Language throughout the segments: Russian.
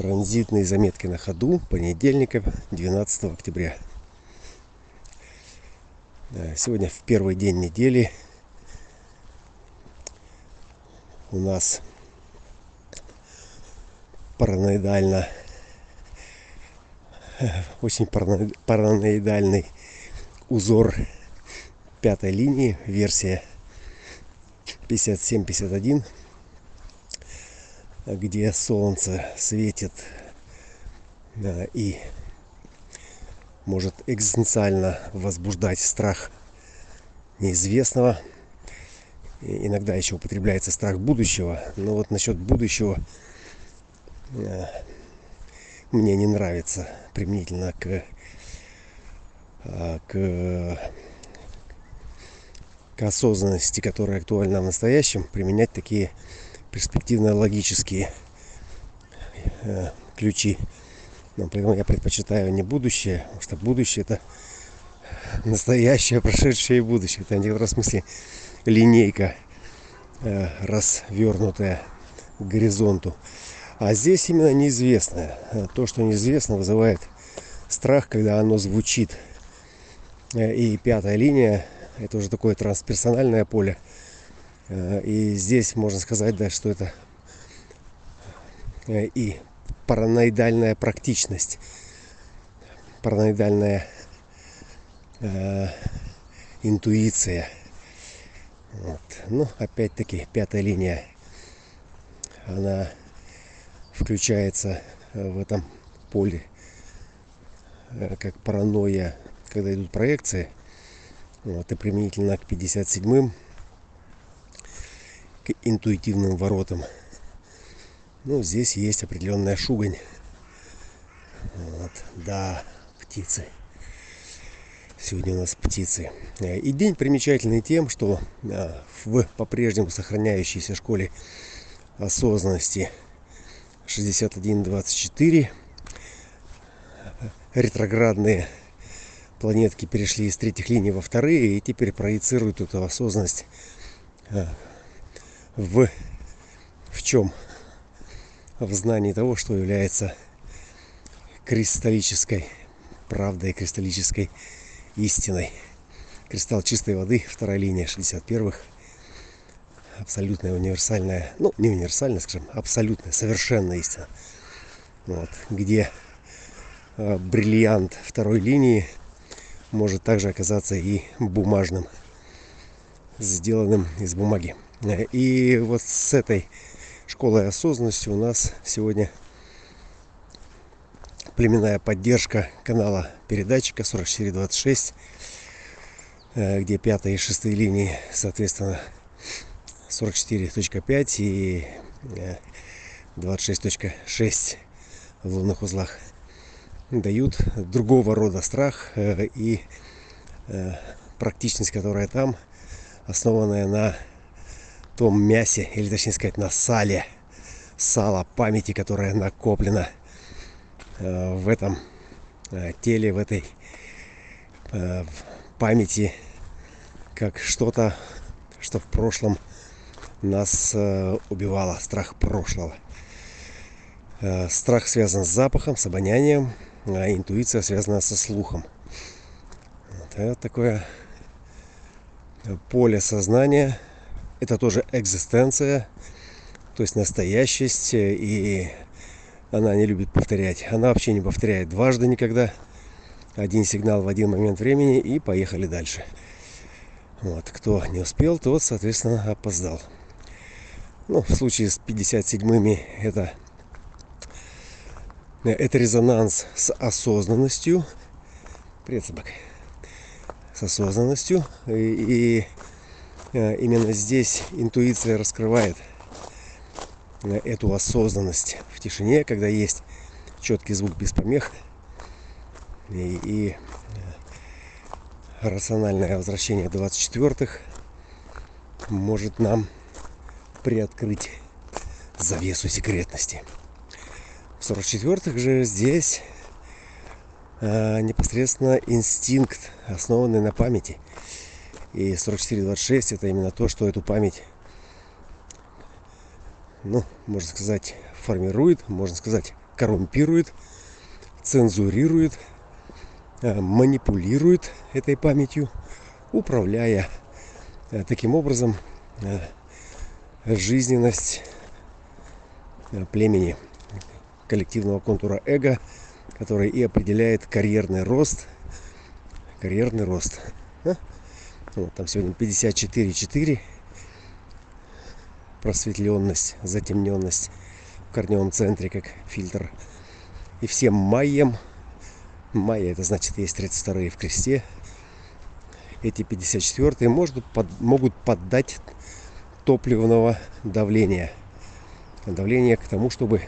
Транзитные заметки на ходу. Понедельника, 12 октября. Сегодня в первый день недели у нас параноидально очень параноидальный узор пятой линии, версия 5751, где солнце светит и может экзистенциально возбуждать страх неизвестного. И иногда еще употребляется страх будущего. Но вот насчет будущего э, мне не нравится применительно к, э, к, к осознанности, которая актуальна в настоящем, применять такие перспективно-логические э, ключи. Поэтому я предпочитаю не будущее, потому что будущее это настоящее, прошедшее и будущее. Это в некотором смысле линейка э, развернутая к горизонту. А здесь именно неизвестное. То, что неизвестно, вызывает страх, когда оно звучит. Э, и пятая линия – это уже такое трансперсональное поле. Э, и здесь можно сказать, да, что это и параноидальная практичность, параноидальная э, интуиция. Вот. Ну, опять-таки, пятая линия, она включается в этом поле э, как паранойя, когда идут проекции. Вот, и применительно к 57-м, к интуитивным воротам. Ну, здесь есть определенная шугань. Вот, да, птицы. Сегодня у нас птицы. Э, и день примечательный тем, что э, в по-прежнему сохраняющейся школе осознанности 6124 ретроградные планетки перешли из третьих линий во вторые и теперь проецируют эту осознанность э, в, в чем? в знании того, что является кристаллической правдой, кристаллической истиной. Кристалл чистой воды, вторая линия 61-х. Абсолютная универсальная, ну не универсальная, скажем, абсолютная, совершенная истина. Вот, где э, бриллиант второй линии может также оказаться и бумажным, сделанным из бумаги. И вот с этой школой осознанности у нас сегодня племенная поддержка канала передатчика 4426, э, где пятая и шестая линии, соответственно, 44.5 и 26.6 э, в лунных узлах дают другого рода страх э, и практичность, которая там, основанная на том мясе, или точнее сказать на сале, сало памяти, которое накоплено э, в этом э, теле, в этой э, памяти, как что-то, что в прошлом нас убивало, страх прошлого. Страх связан с запахом, с обонянием, а интуиция связана со слухом. Это такое поле сознания – это тоже экзистенция, то есть настоящесть, и она не любит повторять. Она вообще не повторяет дважды никогда. Один сигнал в один момент времени и поехали дальше. Вот. Кто не успел, тот, соответственно, опоздал. Ну, в случае с 57-ми это, это резонанс с осознанностью. Привет, собака. С осознанностью. И, и Э, именно здесь интуиция раскрывает э, эту осознанность в тишине, когда есть четкий звук без помех и, и э, рациональное возвращение 24-х может нам приоткрыть завесу секретности. В 44-х же здесь э, непосредственно инстинкт, основанный на памяти – и 4426 это именно то, что эту память, ну, можно сказать, формирует, можно сказать, коррумпирует, цензурирует, э, манипулирует этой памятью, управляя э, таким образом э, жизненность племени коллективного контура эго, который и определяет карьерный рост. Карьерный рост. Вот, там сегодня 54,4 просветленность, затемненность в корневом центре, как фильтр. И всем майям, майя это значит есть 32 в кресте, эти 54 может, под, могут поддать топливного давления. Давление к тому, чтобы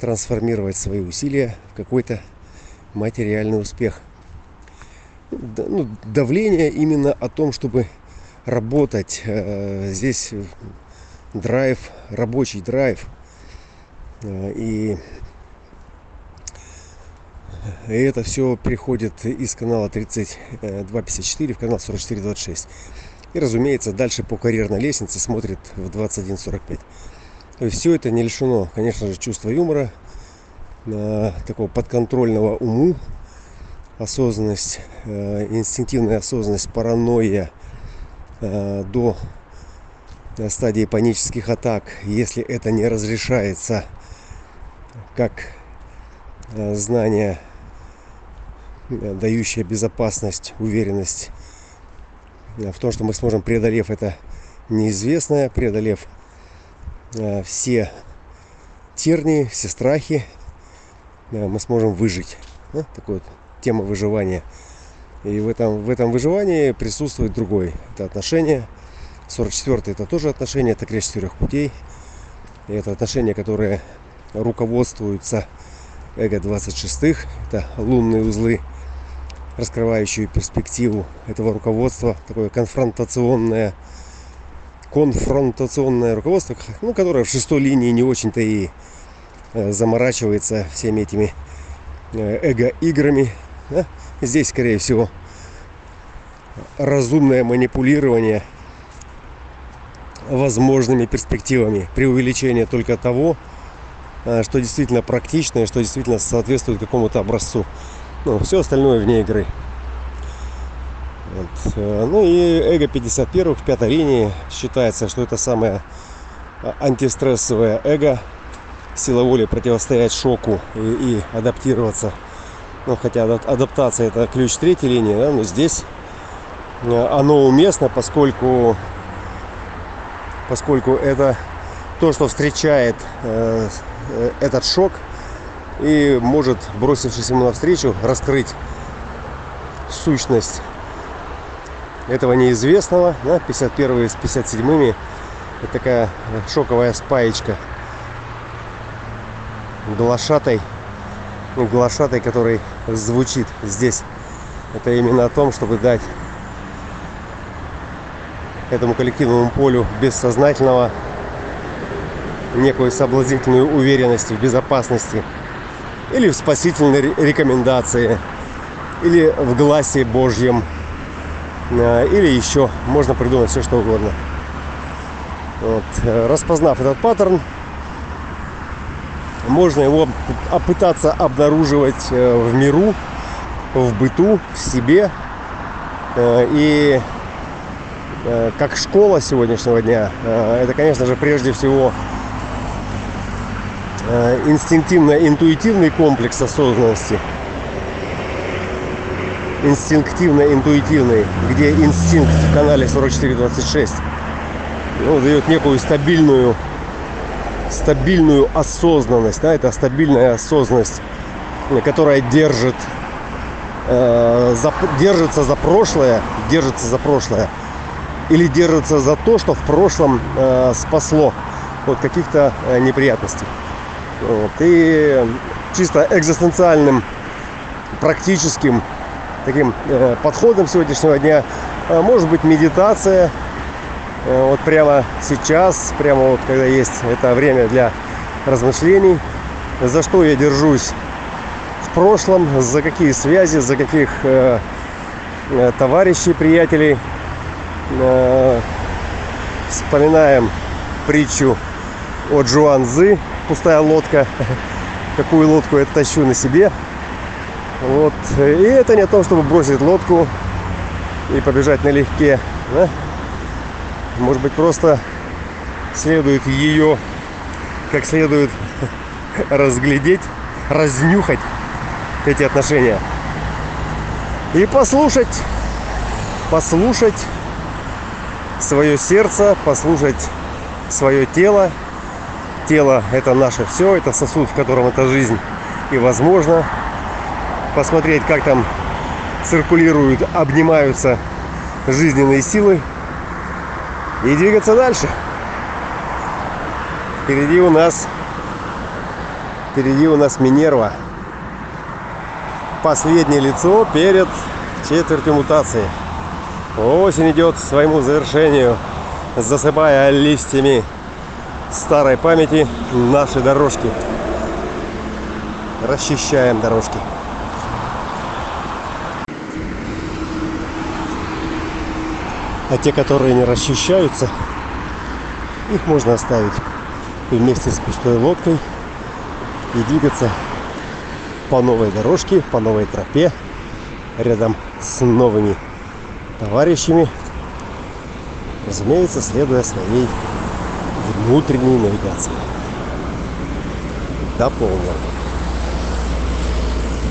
трансформировать свои усилия в какой-то материальный успех. Ну, давление именно о том, чтобы работать. Э, здесь драйв, рабочий драйв. Э, и, и это все приходит из канала 3254 в канал 4426. И, разумеется, дальше по карьерной лестнице смотрит в 2145. То есть все это не лишено, конечно же, чувства юмора, э, такого подконтрольного уму, осознанность, инстинктивная осознанность, паранойя, Э, до стадии панических атак, если это не разрешается как э, знание, э, дающее безопасность, уверенность в том, что мы сможем, преодолев это неизвестное, преодолев все тернии, все страхи, мы сможем выжить. Такая вот тема выживания – и в этом, в этом выживании присутствует другой. Это отношение. 44 это тоже отношение, это крест четырех путей. И это отношения, которые руководствуются эго 26 это лунные узлы, раскрывающие перспективу этого руководства, такое конфронтационное, конфронтационное руководство, ну, которое в шестой линии не очень-то и э, заморачивается всеми этими э, эго-играми, да? Здесь, скорее всего, разумное манипулирование возможными перспективами, при увеличении только того, э, что действительно практично и что действительно соответствует какому-то образцу. Ну, все остальное вне игры. Вот. Э, ну и эго 51 в пятой линии считается, что это самое э, антистрессовое эго, сила воли противостоять шоку и, и адаптироваться ну, хотя адаптация это ключ третьей линии, да, но здесь э, оно уместно, поскольку, поскольку это то, что встречает э, э, этот шок и может, бросившись ему навстречу, раскрыть сущность этого неизвестного. Да, 51 с 57 это такая шоковая спаечка глашатой глашатай, который звучит здесь. Это именно о том, чтобы дать этому коллективному полю бессознательного некую соблазнительную уверенность в безопасности или в спасительной рекомендации или в гласе Божьем э, или еще можно придумать все что угодно вот. Э, распознав этот паттерн можно его пытаться обнаруживать э, в миру, в быту, в себе. Э, и э, как школа сегодняшнего дня, это, конечно же, прежде всего инстинктивно-интуитивный комплекс осознанности. Инстинктивно-интуитивный, где инстинкт в канале 4426 ну, дает некую стабильную стабильную осознанность, да, это стабильная осознанность, которая держит, э, за, держится за прошлое, держится за прошлое, или держится за то, что в прошлом э, спасло от каких-то э, неприятностей. Вот. И чисто экзистенциальным, практическим таким э, подходом сегодняшнего дня э, может быть медитация, вот прямо сейчас, прямо вот когда есть это время для размышлений, за что я держусь в прошлом, за какие связи, за каких э, э, товарищей, приятелей. Э, вспоминаем притчу о Джуанзы, пустая лодка. какую лодку я тащу на себе. Вот. И это не о том, чтобы бросить лодку и побежать налегке. Да? Может быть, просто следует ее как следует разглядеть, разнюхать эти отношения. И послушать, послушать свое сердце, послушать свое тело. Тело – это наше все, это сосуд, в котором эта жизнь и возможно. Посмотреть, как там циркулируют, обнимаются жизненные силы и двигаться дальше. Впереди у нас впереди у нас Минерва. Последнее лицо перед четвертью мутации. Осень идет к своему завершению, засыпая листьями старой памяти наши дорожки. Расчищаем дорожки. А те, которые не расчищаются, их можно оставить вместе с пустой лодкой и двигаться по новой дорожке, по новой тропе, рядом с новыми товарищами, разумеется, следуя своей внутренней навигации. До полного.